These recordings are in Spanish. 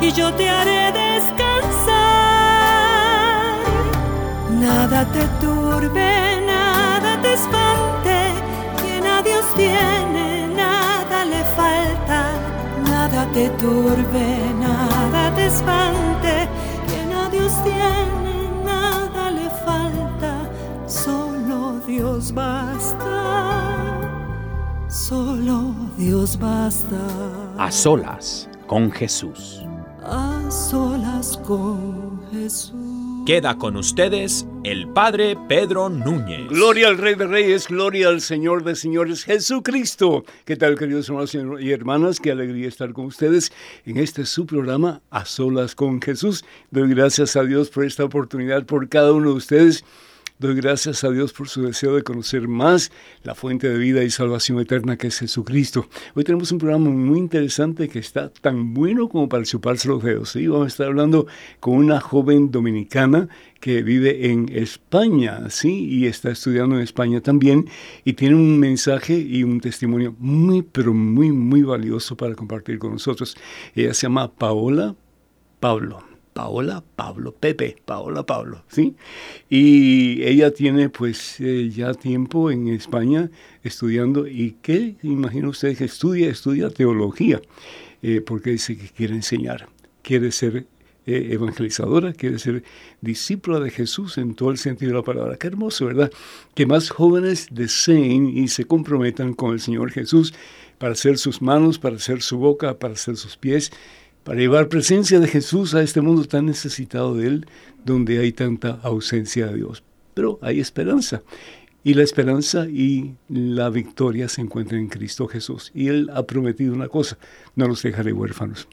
y yo te haré descansar. Nada te turbe, nada te espante, quien a Dios tiene, nada le falta. Nada te turbe, nada te espante, quien a Dios tiene, nada le falta. Solo Dios basta, solo Dios basta. A solas con Jesús. A solas con Jesús. Queda con ustedes el Padre Pedro Núñez. Gloria al Rey de Reyes, gloria al Señor de Señores, Jesucristo. ¿Qué tal, queridos hermanos y hermanas? Qué alegría estar con ustedes en este su programa A Solas con Jesús. Doy gracias a Dios por esta oportunidad, por cada uno de ustedes. Doy gracias a Dios por su deseo de conocer más la fuente de vida y salvación eterna que es Jesucristo. Hoy tenemos un programa muy interesante que está tan bueno como para chuparse los dedos. Vamos a estar hablando con una joven dominicana que vive en España, ¿sí? Y está estudiando en España también y tiene un mensaje y un testimonio muy, pero muy, muy valioso para compartir con nosotros. Ella se llama Paola Pablo. Paola Pablo, Pepe, Paola Pablo, ¿sí? Y ella tiene pues eh, ya tiempo en España estudiando y ¿qué? Imagina usted que estudia, estudia teología, eh, porque dice que quiere enseñar, quiere ser eh, evangelizadora, quiere ser discípula de Jesús en todo el sentido de la palabra. Qué hermoso, ¿verdad? Que más jóvenes deseen y se comprometan con el Señor Jesús para ser sus manos, para ser su boca, para ser sus pies para llevar presencia de Jesús a este mundo tan necesitado de Él, donde hay tanta ausencia de Dios. Pero hay esperanza. Y la esperanza y la victoria se encuentran en Cristo Jesús. Y Él ha prometido una cosa, no los dejaré huérfanos.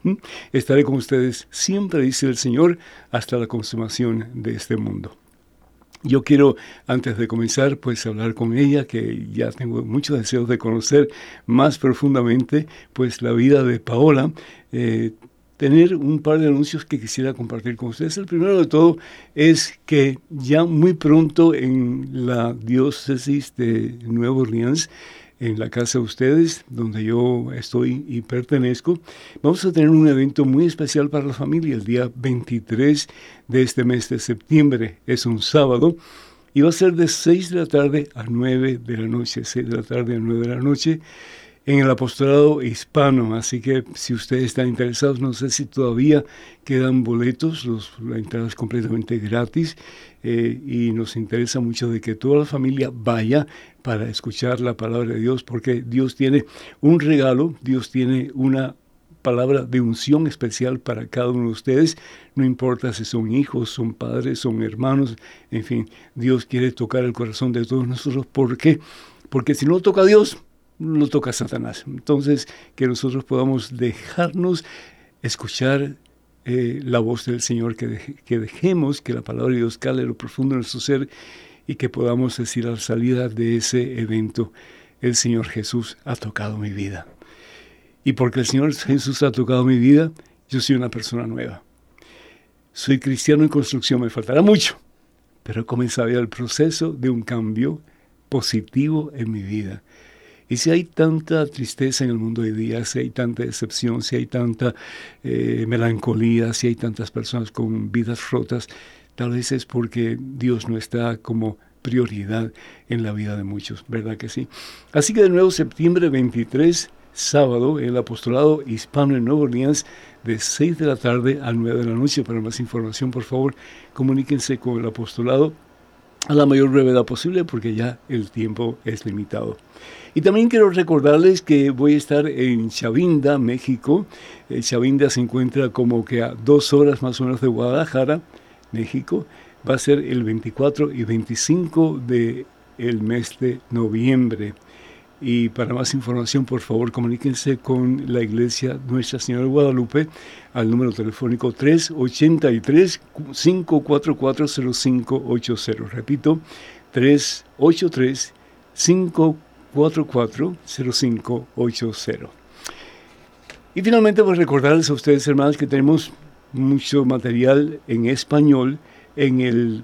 Estaré con ustedes siempre, dice el Señor, hasta la consumación de este mundo. Yo quiero, antes de comenzar, pues hablar con ella, que ya tengo muchos deseos de conocer más profundamente, pues la vida de Paola. Eh, tener un par de anuncios que quisiera compartir con ustedes. El primero de todo es que ya muy pronto en la diócesis de Nueva Orleans, en la casa de ustedes, donde yo estoy y pertenezco, vamos a tener un evento muy especial para la familia el día 23 de este mes de septiembre. Es un sábado y va a ser de 6 de la tarde a 9 de la noche, 6 de la tarde a 9 de la noche en el apostolado hispano. Así que si ustedes están interesados, no sé si todavía quedan boletos, la entrada es completamente gratis eh, y nos interesa mucho de que toda la familia vaya para escuchar la palabra de Dios, porque Dios tiene un regalo, Dios tiene una palabra de unción especial para cada uno de ustedes, no importa si son hijos, son padres, son hermanos, en fin, Dios quiere tocar el corazón de todos nosotros. ¿Por qué? Porque si no toca Dios, lo toca Satanás. Entonces, que nosotros podamos dejarnos escuchar eh, la voz del Señor, que, dejemos que la palabra de Dios cale lo profundo de nuestro ser y que podamos decir a la salida de ese evento, el Señor Jesús ha tocado mi vida. Y porque el Señor Jesús ha tocado mi vida, yo soy una persona nueva. Soy cristiano en construcción, me faltará mucho, pero ya el proceso de un cambio positivo en mi vida. Y si hay tanta tristeza en el mundo hoy día, si hay tanta decepción, si hay tanta eh, melancolía, si hay tantas personas con vidas rotas, tal vez es porque Dios no está como prioridad en la vida de muchos, ¿verdad que sí? Así que de nuevo, septiembre 23, sábado, el apostolado hispano en Nueva Orleans de 6 de la tarde a 9 de la noche. Para más información, por favor, comuníquense con el apostolado a la mayor brevedad posible porque ya el tiempo es limitado. Y también quiero recordarles que voy a estar en Chavinda, México. Eh, Chavinda se encuentra como que a dos horas más o menos de Guadalajara, México. Va a ser el 24 y 25 de el mes de noviembre. Y para más información, por favor, comuníquense con la iglesia Nuestra Señora de Guadalupe al número telefónico 383-544-0580. Repito, 383-544-0580. Y finalmente, pues recordarles a ustedes, hermanos, que tenemos mucho material en español en el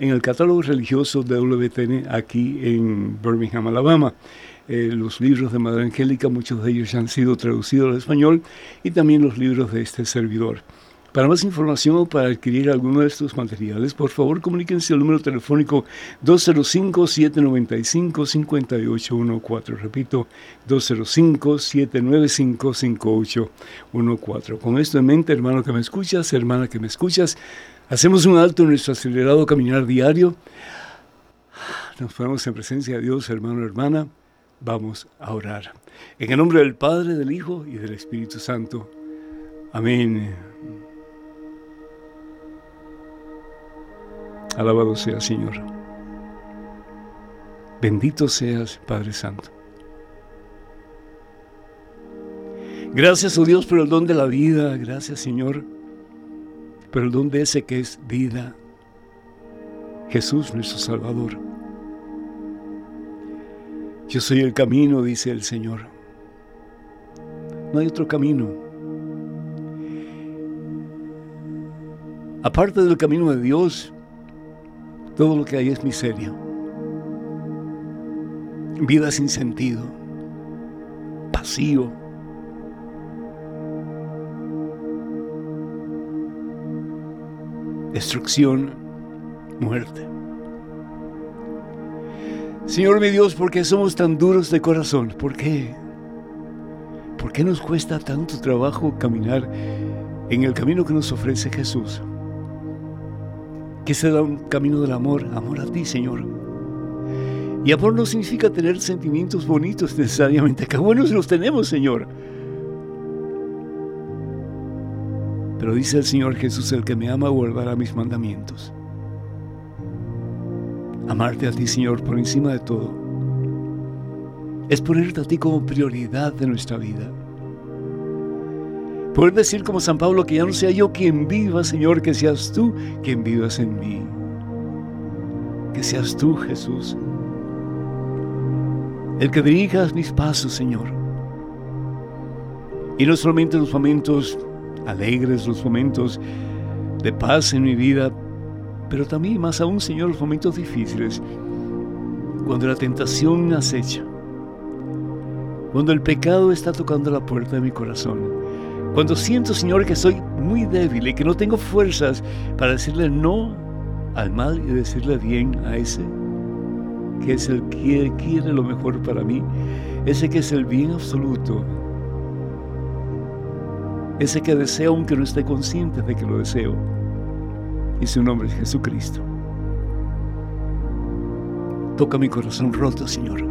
en el catálogo religioso de WTN aquí en Birmingham, Alabama. Eh, los libros de Madre Angélica, muchos de ellos ya han sido traducidos al español, y también los libros de este servidor. Para más información o para adquirir alguno de estos materiales, por favor comuníquense al número telefónico 205-795-5814. Repito, 205-795-5814. Con esto en mente, hermano que me escuchas, hermana que me escuchas, Hacemos un alto en nuestro acelerado caminar diario. Nos ponemos en presencia de Dios, hermano, hermana. Vamos a orar. En el nombre del Padre, del Hijo y del Espíritu Santo. Amén. Alabado sea, Señor. Bendito seas, Padre Santo. Gracias, oh Dios, por el don de la vida. Gracias, Señor pero el don de ese que es vida, Jesús nuestro Salvador. Yo soy el camino, dice el Señor. No hay otro camino. Aparte del camino de Dios, todo lo que hay es miseria. Vida sin sentido, vacío, destrucción, muerte. Señor mi Dios, ¿por qué somos tan duros de corazón? ¿Por qué? ¿Por qué nos cuesta tanto trabajo caminar en el camino que nos ofrece Jesús? Que será un camino del amor, amor a ti, Señor. Y amor no significa tener sentimientos bonitos necesariamente, que buenos los tenemos, Señor. Pero dice el Señor Jesús, el que me ama guardará mis mandamientos. Amarte a ti, Señor, por encima de todo, es ponerte a ti como prioridad de nuestra vida. Poder decir como San Pablo que ya no sea yo quien viva, Señor, que seas tú quien vivas en mí. Que seas tú, Jesús, el que dirijas mis pasos, Señor. Y no solamente en los momentos alegres, los momentos de paz en mi vida, pero también más aún, Señor, los momentos difíciles, cuando la tentación acecha, cuando el pecado está tocando la puerta de mi corazón, cuando siento, Señor, que soy muy débil y que no tengo fuerzas para decirle no al mal y decirle bien a ese que es el que quiere lo mejor para mí, ese que es el bien absoluto, ese que deseo aunque no esté consciente de que lo deseo. Y su nombre es Jesucristo. Toca mi corazón roto, Señor.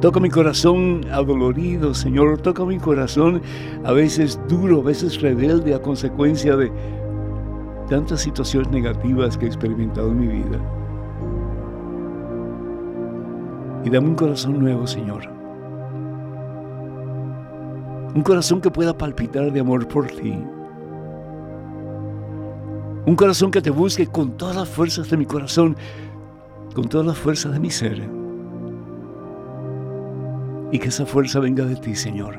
Toca mi corazón adolorido, Señor. Toca mi corazón a veces duro, a veces rebelde a consecuencia de tantas situaciones negativas que he experimentado en mi vida. Y dame un corazón nuevo, Señor un corazón que pueda palpitar de amor por ti. Un corazón que te busque con todas las fuerzas de mi corazón, con todas las fuerzas de mi ser. Y que esa fuerza venga de ti, Señor.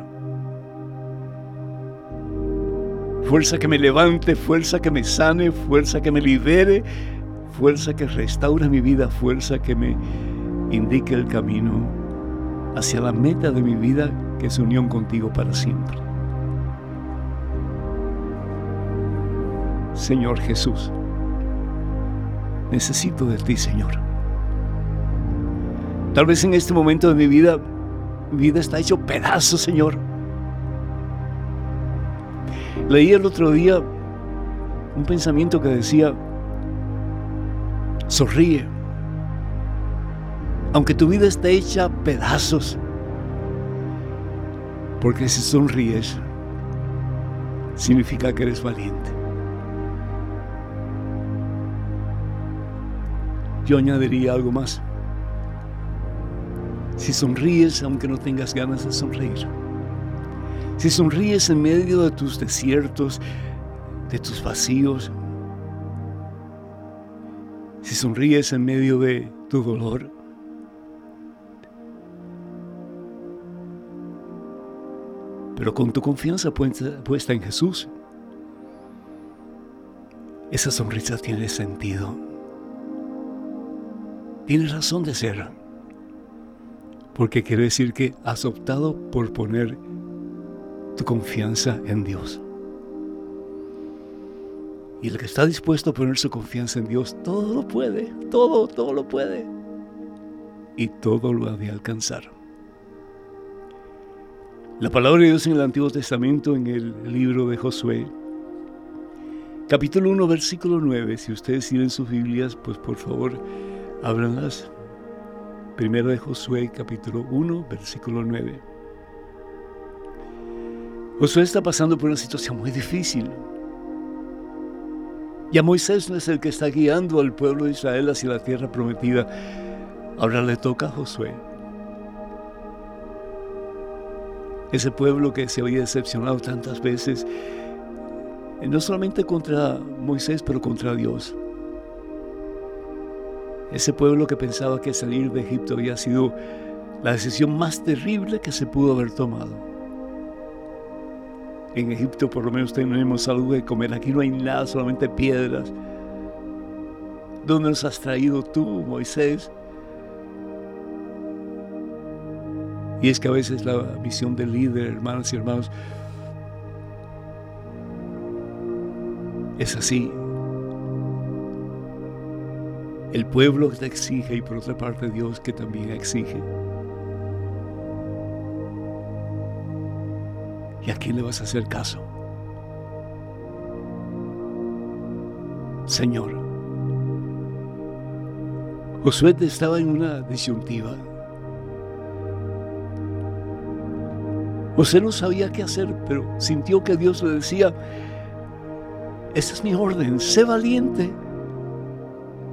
Fuerza que me levante, fuerza que me sane, fuerza que me libere, fuerza que restaure mi vida, fuerza que me indique el camino hacia la meta de mi vida es unión contigo para siempre. Señor Jesús, necesito de ti, Señor. Tal vez en este momento de mi vida, mi vida está hecho pedazos, Señor. Leí el otro día un pensamiento que decía, sonríe, aunque tu vida esté hecha pedazos, porque si sonríes, significa que eres valiente. Yo añadiría algo más. Si sonríes aunque no tengas ganas de sonreír. Si sonríes en medio de tus desiertos, de tus vacíos. Si sonríes en medio de tu dolor. Pero con tu confianza puesta en Jesús, esa sonrisa tiene sentido. Tiene razón de ser. Porque quiere decir que has optado por poner tu confianza en Dios. Y el que está dispuesto a poner su confianza en Dios, todo lo puede, todo, todo lo puede. Y todo lo ha de alcanzar. La palabra de Dios en el Antiguo Testamento, en el libro de Josué, capítulo 1, versículo 9. Si ustedes tienen sus Biblias, pues por favor, ábranlas. Primero de Josué, capítulo 1, versículo 9. Josué está pasando por una situación muy difícil. Ya Moisés no es el que está guiando al pueblo de Israel hacia la tierra prometida. Ahora le toca a Josué. Ese pueblo que se había decepcionado tantas veces, eh, no solamente contra Moisés, pero contra Dios. Ese pueblo que pensaba que salir de Egipto había sido la decisión más terrible que se pudo haber tomado. En Egipto por lo menos tenemos algo de comer. Aquí no hay nada, solamente piedras. ¿Dónde nos has traído tú, Moisés? Y es que a veces la misión del líder, hermanos y hermanos, es así. El pueblo te exige y por otra parte Dios que también exige. ¿Y a quién le vas a hacer caso? Señor. Josué estaba en una disyuntiva. José no sabía qué hacer, pero sintió que Dios le decía, esa es mi orden, sé valiente,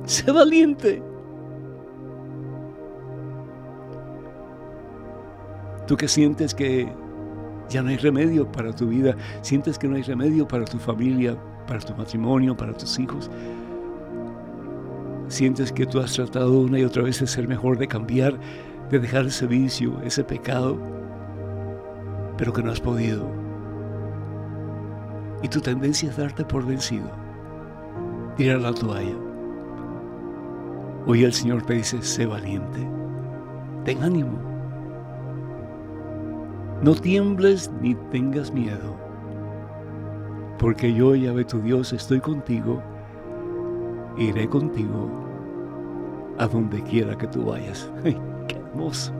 sé valiente. Tú que sientes que ya no hay remedio para tu vida, sientes que no hay remedio para tu familia, para tu matrimonio, para tus hijos. Sientes que tú has tratado una y otra vez de ser mejor, de cambiar, de dejar ese vicio, ese pecado, pero que no has podido. Y tu tendencia es darte por vencido, tirar la toalla. Hoy el Señor te dice, sé valiente, ten ánimo no tiembles ni tengas miedo, porque yo, Yahvé tu Dios, estoy contigo, iré contigo a donde quiera que tú vayas. ¡Ay, qué hermoso!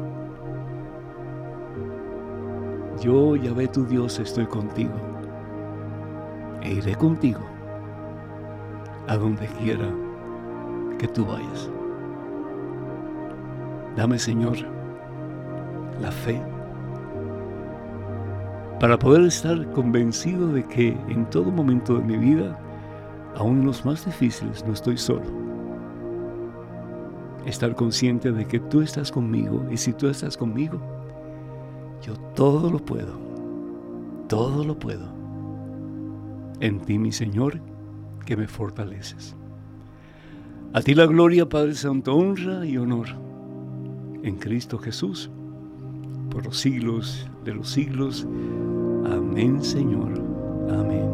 Yo, Yahvé tu Dios, estoy contigo, e iré contigo a donde quiera que tú vayas. Dame, Señor, la fe para poder estar convencido de que en todo momento de mi vida, aún en los más difíciles, no estoy solo. Estar consciente de que tú estás conmigo y si tú estás conmigo, yo todo lo puedo, todo lo puedo. En ti, mi Señor, que me fortaleces. A ti la gloria, Padre Santo, honra y honor. En Cristo Jesús, por los siglos de los siglos. Amén, Señor. Amén.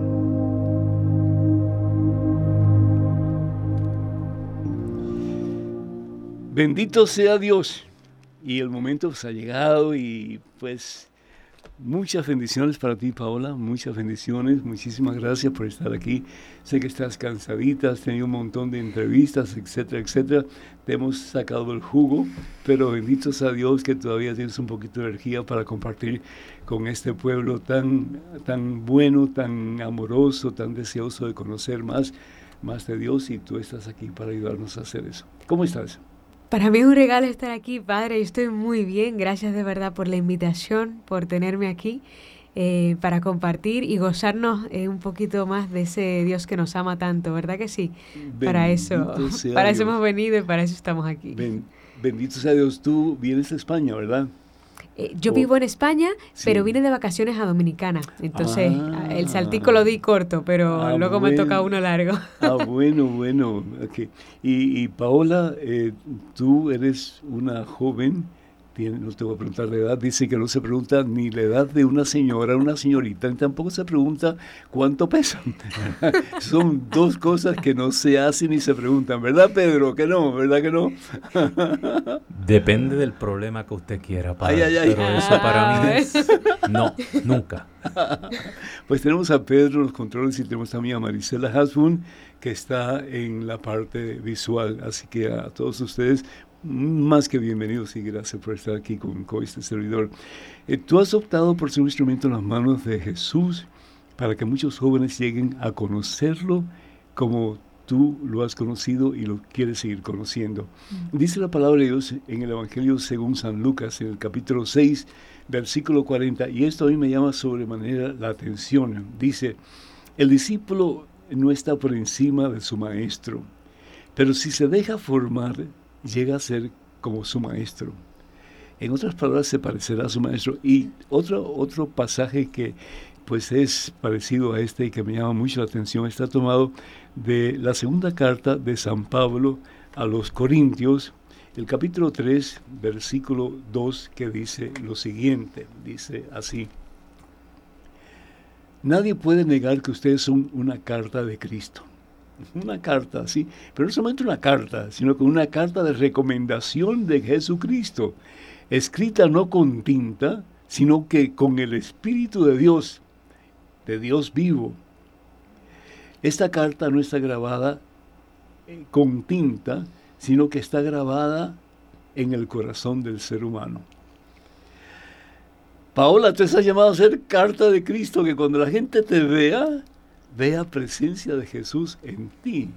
Bendito sea Dios. Y el momento se ha llegado y pues Muchas bendiciones para ti, Paola. Muchas bendiciones. Muchísimas gracias por estar aquí. Sé que estás cansadita, has tenido un montón de entrevistas, etcétera, etcétera. Te hemos sacado el jugo, pero bendito sea Dios que todavía tienes un poquito de energía para compartir con este pueblo tan, tan bueno, tan amoroso, tan deseoso de conocer más, más de Dios y tú estás aquí para ayudarnos a hacer eso. ¿Cómo estás? Para mí es un regalo estar aquí, Padre. Yo estoy muy bien. Gracias de verdad por la invitación, por tenerme aquí eh, para compartir y gozarnos eh, un poquito más de ese Dios que nos ama tanto, ¿verdad que sí? para eso, para eso hemos venido y para eso estamos aquí. bendito sea Dios. Tú vienes de España, ¿verdad? Eh, yo vivo en España, pero vine de vacaciones a Dominicana. Entonces, ah. el saltico lo di corto, pero ah, luego me toca uno largo. Ah, bueno, bueno. Okay. Y, y Paola, eh, tú eres una joven no te voy a preguntar la edad, dice que no se pregunta ni la edad de una señora, una señorita, ni tampoco se pregunta cuánto pesan. Son dos cosas que no se hacen ni se preguntan, ¿verdad Pedro? Que no, ¿verdad que no? Depende del problema que usted quiera, padre, pero eso para mí es no, nunca. Pues tenemos a Pedro en los controles y tenemos también a Marisela Hasbun que está en la parte visual. Así que a todos ustedes, más que bienvenidos y gracias por estar aquí con, este servidor. Eh, tú has optado por ser un instrumento en las manos de Jesús para que muchos jóvenes lleguen a conocerlo como tú lo has conocido y lo quieres seguir conociendo. Mm. Dice la palabra de Dios en el Evangelio según San Lucas, en el capítulo 6, versículo 40, y esto a mí me llama sobremanera la atención. Dice, el discípulo no está por encima de su maestro, pero si se deja formar, llega a ser como su maestro. En otras palabras, se parecerá a su maestro. Y otro, otro pasaje que pues es parecido a este y que me llama mucho la atención está tomado de la segunda carta de San Pablo a los Corintios, el capítulo 3, versículo 2, que dice lo siguiente, dice así. Nadie puede negar que ustedes son una carta de Cristo una carta, sí, pero no solamente una carta, sino con una carta de recomendación de Jesucristo, escrita no con tinta, sino que con el Espíritu de Dios, de Dios vivo. Esta carta no está grabada eh, con tinta, sino que está grabada en el corazón del ser humano. Paola, tú estás llamado a ser carta de Cristo, que cuando la gente te vea, vea presencia de Jesús en ti.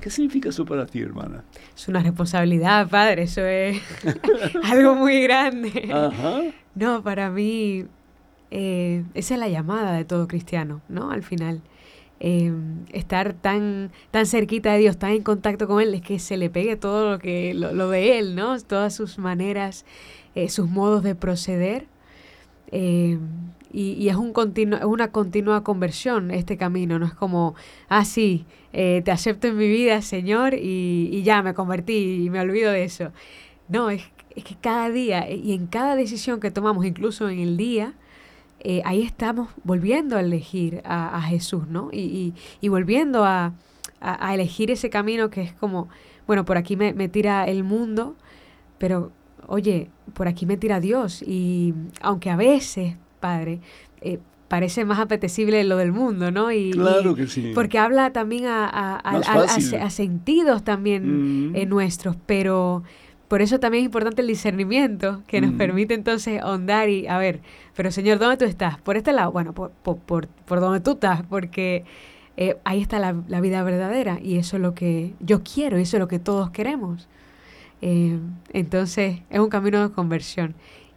¿Qué significa eso para ti, hermana? Es una responsabilidad, padre, eso es algo muy grande. Ajá. No, para mí, eh, esa es la llamada de todo cristiano, ¿no? Al final. Em, estar tan, tan cerquita de Dios, tan en contacto con Él, es que se le pegue todo lo que lo, de Él, ¿no? Todas sus maneras, eh, sus modos de proceder. Eh, y, es, un continuo, es una continua conversión este camino, no es como, ah, sí, eh, te acepto en mi vida, Señor, y, ya me convertí y me olvido de eso. No, es, que cada día y en cada decisión que tomamos, incluso en el día, eh, ahí estamos volviendo a elegir a, Jesús, ¿no? Y, volviendo a, elegir ese camino que es como, bueno, por aquí me, me tira el mundo, pero oye, por aquí me tira Dios. Y aunque a veces Padre, eh, parece más apetecible lo del mundo, ¿no? Y, claro que sí. Porque habla también a, sentidos también mm. nuestros, pero por eso también es importante el discernimiento que nos mm. permite entonces ahondar y, a ver, pero Señor, ¿dónde tú estás? ¿Por este lado? Bueno, por, por, por, donde tú estás, porque eh, ahí está la, vida verdadera y eso es lo que yo quiero y eso es lo que todos queremos. Eh, entonces, es un camino de conversión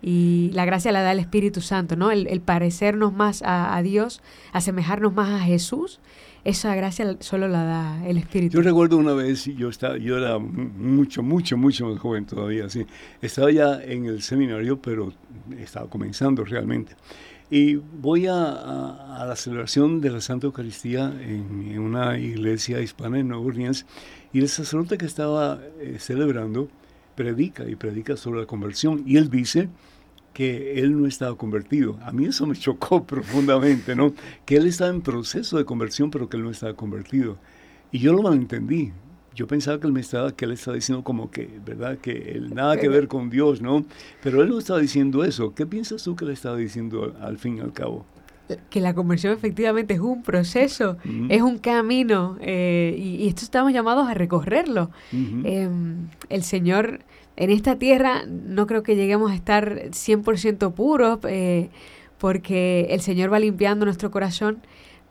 y la gracia la da el Espíritu Santo, ¿no? El, parecernos más a, Dios, asemejarnos más a Jesús, esa gracia solo la da el Espíritu. Yo recuerdo una vez, yo, estaba, yo era mucho, mucho, mucho más joven todavía, sí. estaba ya en el seminario, pero estaba comenzando realmente. Y voy a, la celebración de la Santa Eucaristía en, una iglesia hispana en Nueva Orleans y el sacerdote que estaba eh, celebrando predica y predica sobre la conversión y él dice que él no estaba convertido. A mí eso me chocó profundamente, ¿no? Que él estaba en proceso de conversión, pero que él no estaba convertido. Y yo lo malentendí. yo pensaba que él me estaba, que él estaba diciendo como que, ¿verdad? Que él, nada que ver con Dios, ¿no? Pero él no estaba diciendo eso. ¿Qué piensas tú que le estaba diciendo al fin y al cabo? Que la conversión efectivamente es un proceso, es un camino eh, y, esto estamos llamados a recorrerlo. Em, el Señor en esta tierra no creo que lleguemos a estar 100% puros eh, porque el Señor va limpiando nuestro corazón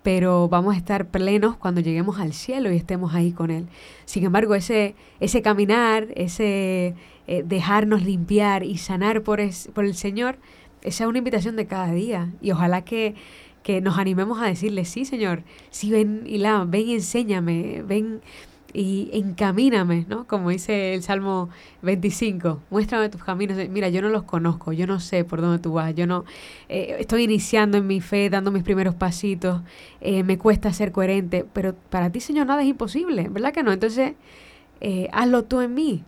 pero vamos a estar plenos cuando lleguemos al cielo y estemos ahí con Él. Sin embargo, ese, ese caminar, ese eh, dejarnos limpiar y sanar por, por el Señor, esa es una invitación de cada día. Y ojalá que, que nos animemos a decirle, sí, Señor, sí, ven la, ven y enséñame, ven y encamíname, ¿no? Como dice el Salmo 25, muéstrame tus caminos. Mira, yo no los conozco, yo no sé por dónde tú vas, yo no eh, estoy iniciando en mi fe, dando mis primeros pasitos, eh, me cuesta ser coherente, pero para ti, Señor, nada es imposible, ¿verdad que no? Entonces, eh, hazlo tú en mí,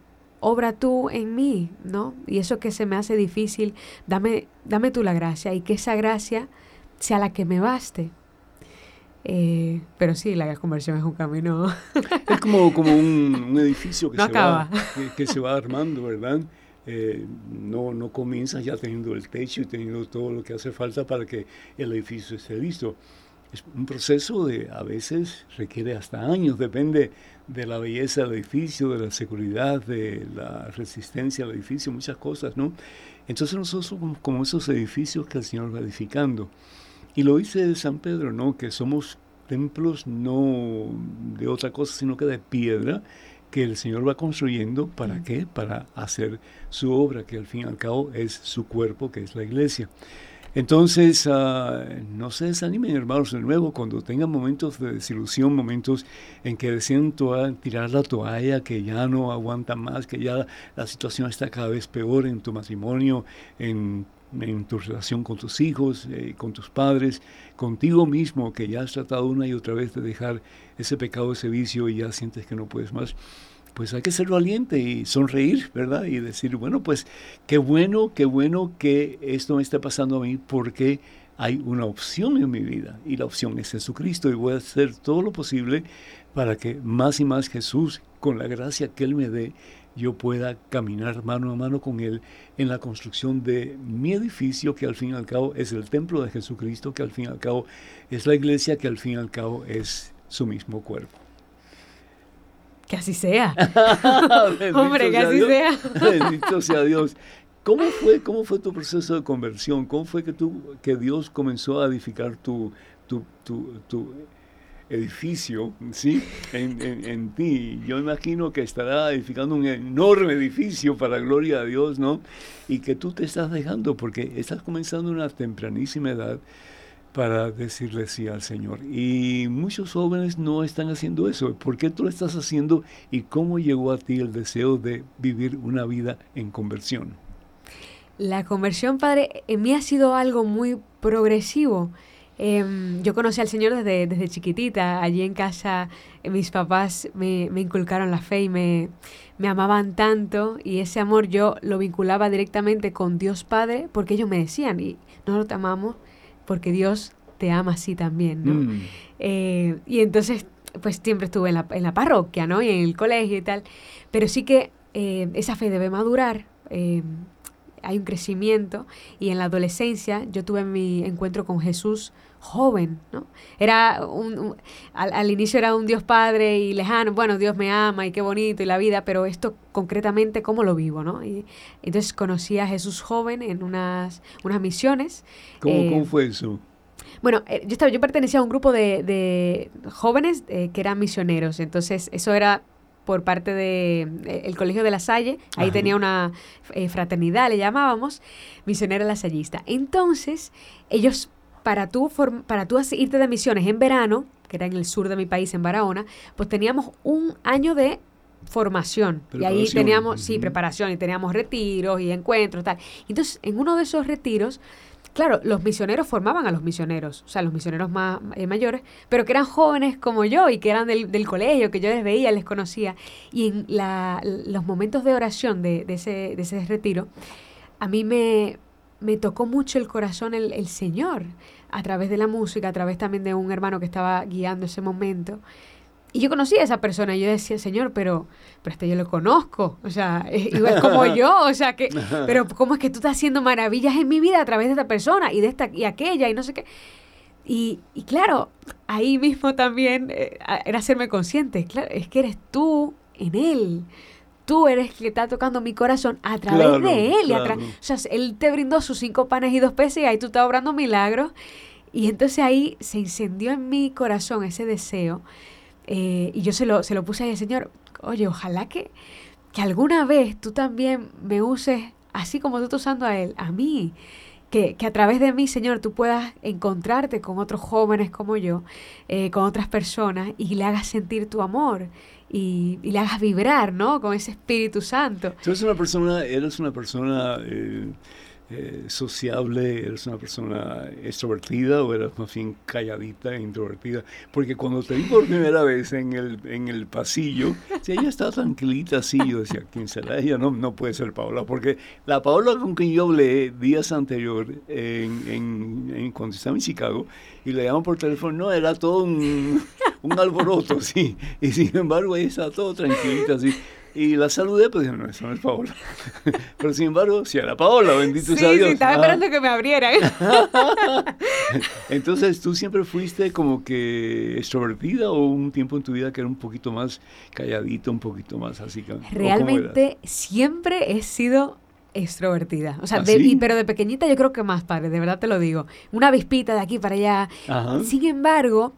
obra tú en mí, ¿no? Y eso que se me hace difícil, dame, dame tú la gracia y que esa gracia sea la que me baste. Eh, pero sí, la conversión es un camino. es como, como un, edificio que, se Va, que, se va armando, ¿verdad? Eh, no, no comienzas ya teniendo el techo y teniendo todo lo que hace falta para que el edificio esté listo. Es un proceso de, a veces requiere hasta años, depende de la belleza del edificio, de la seguridad, de la resistencia al edificio, muchas cosas, ¿no? Entonces nosotros somos como esos edificios que el Señor va edificando. Y lo dice San Pedro, ¿no? Que somos templos no de otra cosa, sino que de piedra que el Señor va construyendo. ¿Para qué? Para hacer su obra, que al fin y al cabo es su cuerpo, que es la iglesia. Entonces, ah, no se desanimen, hermanos, de nuevo, cuando tengan momentos de desilusión, momentos en que deciden tirar la toalla, que ya no aguantan más, que ya la situación está cada vez peor en tu matrimonio, en en tu relación con tus hijos, eh, con tus padres, contigo mismo, que ya has tratado una y otra vez de dejar ese pecado, ese vicio y ya sientes que no puedes más, pues hay que ser valiente y sonreír, ¿verdad? Y decir, bueno, pues qué bueno, qué bueno que esto me está pasando a mí porque hay una opción en mi vida y la opción es Jesucristo y voy a hacer todo lo posible para que más y más Jesús, con la gracia que Él me dé, yo pueda caminar mano a mano con Él en la construcción de mi edificio, que al fin y al cabo es el templo de Jesucristo, que al fin y al cabo es la iglesia, que al fin y al cabo es su mismo cuerpo. Que así sea. Hombre, que así sea. Bendito sea Dios. ¿Cómo fue, ¿Cómo fue tu proceso de conversión? ¿Cómo fue que, tú, que Dios comenzó a edificar tu, tu, tu edificio, ¿sí? En, en, ti. Yo imagino que estará edificando un enorme edificio para gloria a Dios, ¿no? Y que tú te estás dejando porque estás comenzando una tempranísima edad para decirle sí al Señor. Y muchos jóvenes no están haciendo eso. ¿Por qué tú lo estás haciendo y cómo llegó a ti el deseo de vivir una vida en conversión? La conversión, Padre, en mí ha sido algo muy progresivo. Em, yo conocí al Señor desde, desde chiquitita. Allí en casa eh, mis papás me, me, inculcaron la fe y me, me amaban tanto y ese amor yo lo vinculaba directamente con Dios Padre porque ellos me decían, y nosotros te amamos porque Dios te ama así también, ¿no? Mm. Eh, y entonces, pues siempre estuve en la, en la, parroquia, ¿no? Y en el colegio y tal. Pero sí que eh, esa fe debe madurar hay un crecimiento y en la adolescencia yo tuve mi encuentro con Jesús joven, ¿no? Era un, al, inicio era un Dios Padre y lejano, bueno, Dios me ama y qué bonito y la vida, pero esto concretamente cómo lo vivo, ¿no? Y entonces conocí a Jesús joven en unas, unas misiones. ¿Cómo, eh, fue eso? Bueno, eh, yo, estaba, yo pertenecía a un grupo de, de jóvenes eh, que eran misioneros, entonces eso era por parte del de, el Colegio de la Salle, ahí tenía una fraternidad, le llamábamos, misionera lasallista. Entonces, ellos para tú, para tú irte de misiones en verano, que era en el sur de mi país, en Barahona, pues teníamos un año de formación. Y ahí teníamos, sí, preparación, y teníamos retiros y encuentros, tal. Entonces, en uno de esos retiros, claro, los misioneros formaban a los misioneros, o sea, los misioneros más eh, mayores, pero que eran jóvenes como yo y que eran del, del, colegio, que yo les veía, les conocía. Y en la, los momentos de oración de, de, ese, de ese retiro, a mí me, me tocó mucho el corazón el, el Señor a través de la música, a través también de un hermano que estaba guiando ese momento. Y yo conocía a esa persona y yo decía, Señor, pero, pero este yo lo conozco, o sea, es, como yo, o sea, que, pero ¿cómo es que tú estás haciendo maravillas en mi vida a través de esta persona y de esta y aquella y no sé qué? Y, y claro, ahí mismo también eh, era hacerme consciente, claro, es que eres tú en él. Tú eres el que está tocando mi corazón a través de él. Y o sea, él te brindó sus cinco panes y dos peces y ahí tú estás obrando milagros. Y entonces ahí se incendió en mi corazón ese deseo eh, y yo se lo, se lo puse al Señor, oye, ojalá que, que alguna vez tú también me uses así como tú estás usando a Él, a mí. Que, que, a través de mí, Señor, tú puedas encontrarte con otros jóvenes como yo, eh, con otras personas, y le hagas sentir tu amor y, y, le hagas vibrar, ¿no? Con ese Espíritu Santo. Tú eres una persona, eres una persona eh, eh, sociable, eres una persona extrovertida o eres más bien calladita e introvertida? Porque cuando te vi por primera vez en el, en el pasillo, si ella estaba tranquilita así, yo decía, ¿quién será ella? No, no puede ser Paola, porque la Paola con quien yo hablé días anteriores, en, en, cuando estaba en Chicago, y le llaman por teléfono, no, era todo un, un alboroto, sí, y sin embargo ella estaba todo tranquilita así. Y la saludé, pues dije, no, eso no es Paola. Pero sin embargo, si era Paola, bendito sea Dios. Sí, estaba esperando que me abrieran. Entonces, ¿tú siempre fuiste como que extrovertida o un tiempo en tu vida que era un poquito más calladito, un poquito más así? Realmente siempre he sido extrovertida. O sea, ¿Ah, pero de pequeñita yo creo que más, padre, de verdad te lo digo. Una vispita de aquí para allá. Sin embargo,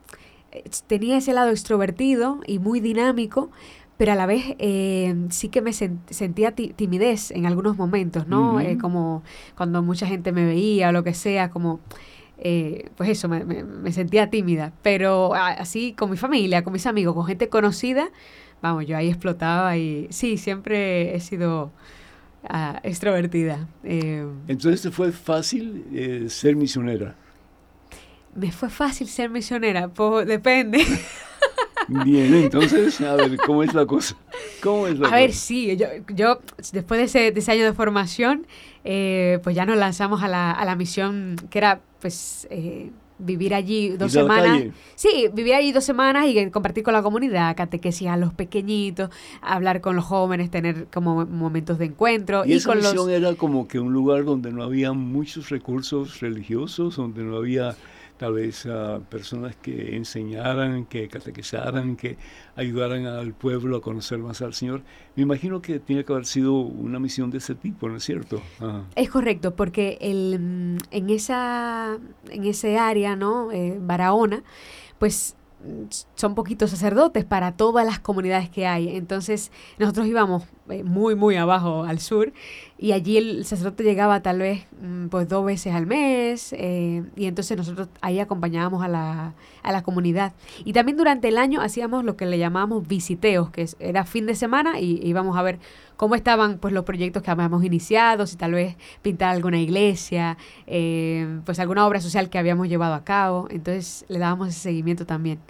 eh, tenía ese lado extrovertido y muy dinámico, pero a la vez eh, sí que me sentía timidez en algunos momentos, ¿no? Eh, como cuando mucha gente me veía o lo que sea, como, eh, pues eso, me, sentía tímida. Pero así con mi familia, con mis amigos, con gente conocida, vamos, yo ahí explotaba y sí, siempre he sido ah, extrovertida. Entonces, ¿te fue fácil ser misionera? Me fue fácil ser misionera, pues depende. Bien, entonces, a ver, ¿cómo es la cosa? ¿Cómo es a ver, sí, yo, yo después de ese, de ese año de formación, eh, pues ya nos lanzamos a la, a la misión que era, pues, eh, vivir allí dos semanas. Sí, vivir allí dos semanas y compartir con la comunidad, catequesis a los pequeñitos, hablar con los jóvenes, tener como momentos de encuentro. Y, esa misión era como que un lugar donde no había muchos recursos religiosos, donde no había tal vez a personas que enseñaran, que catequizaran, que ayudaran al pueblo a conocer más al Señor. Me imagino que tiene que haber sido una misión de ese tipo, ¿no es cierto? Es correcto, porque el, mm, en, esa, en ese área, ¿no? Eh, Barahona, pues son poquitos sacerdotes para todas las comunidades que hay. Entonces nosotros íbamos eh, muy, muy abajo al sur y allí el sacerdote llegaba tal vez mm, pues dos veces al mes eh, y entonces nosotros ahí acompañábamos a la, a la comunidad. Y también durante el año hacíamos lo que le llamábamos visiteos, que era fin de semana y íbamos a ver cómo estaban pues los proyectos que habíamos iniciado, si tal vez pintar alguna iglesia, eh, pues alguna obra social que habíamos llevado a cabo. Entonces le dábamos ese seguimiento también.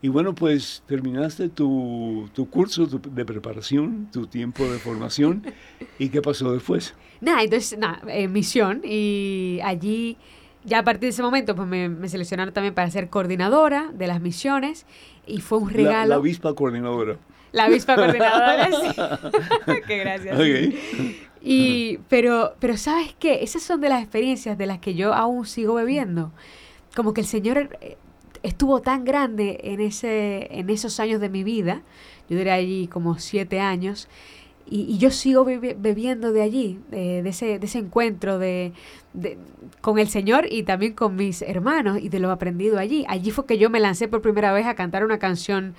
Y bueno, pues terminaste tu, tu curso de preparación, tu tiempo de formación. ¿Y qué pasó después? Nada, entonces, nada, eh, misión. Y allí, ya a partir de ese momento, pues me, seleccionaron también para ser coordinadora de las misiones. Y fue un regalo. La, la avispa coordinadora. La avispa coordinadora, sí. qué gracias. Y, pero, pero ¿sabes qué? Esas son de las experiencias de las que yo aún sigo bebiendo. Como que el Señor eh, estuvo tan grande en, ese, en esos años de mi vida, yo diría allí como siete años, y, yo sigo bebiendo de allí, de, ese, de ese encuentro de, con el Señor y también con mis hermanos y de lo aprendido allí. Allí fue que yo me lancé por primera vez a cantar una canción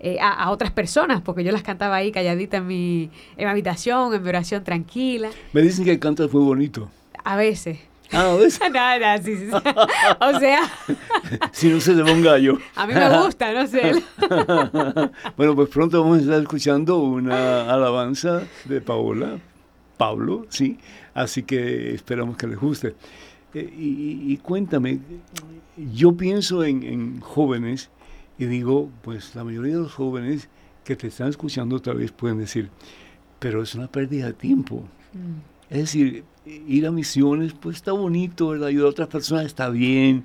eh, a, otras personas, porque yo las cantaba ahí calladita en mi, en mi habitación, en mi oración tranquila. Me dicen que cantas muy bonito. A veces. Ah, ¿ves? no, sí, sí. o sea. si no se le un gallo. a mí me gusta, no sé. bueno, pues pronto vamos a estar escuchando una alabanza de Paola, Pablo, sí. Así que esperamos que les guste. Eh, y, cuéntame, yo pienso en, jóvenes y digo, pues la mayoría de los jóvenes que te están escuchando otra vez pueden decir, pero es una pérdida de tiempo. Mm. Es decir, ir a misiones, pues está bonito, ¿verdad? Ayudar a otras personas está bien,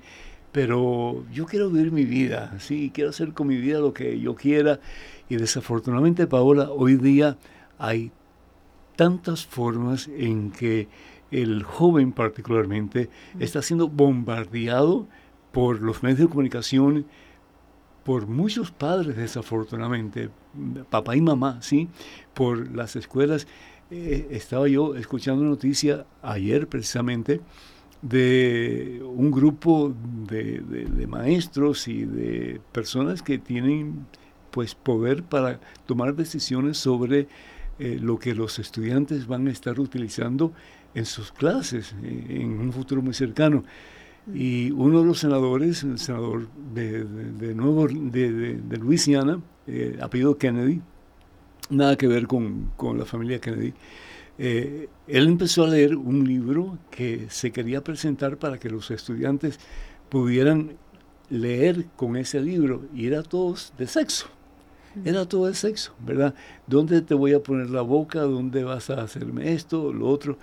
pero yo quiero vivir mi vida, sí, quiero hacer con mi vida lo que yo quiera. Y desafortunadamente, Paola, hoy día hay tantas formas en que el joven particularmente está siendo bombardeado por los medios de comunicación, por muchos padres desafortunadamente, papá y mamá, ¿sí? Por las escuelas. Eh, estaba yo escuchando una noticia ayer precisamente de un grupo de, maestros y de personas que tienen pues poder para tomar decisiones sobre eh, lo que los estudiantes van a estar utilizando en sus clases eh, en un futuro muy cercano. Y uno de los senadores, el senador de, de, nuevo, de, de Luisiana, eh, apellido Kennedy, nada que ver con, con la familia Kennedy, eh, él empezó a leer un libro que se quería presentar para que los estudiantes pudieran leer con ese libro y era todo de sexo. Era todo de sexo, ¿verdad? ¿Dónde te voy a poner la boca? ¿Dónde vas a hacerme esto, lo otro?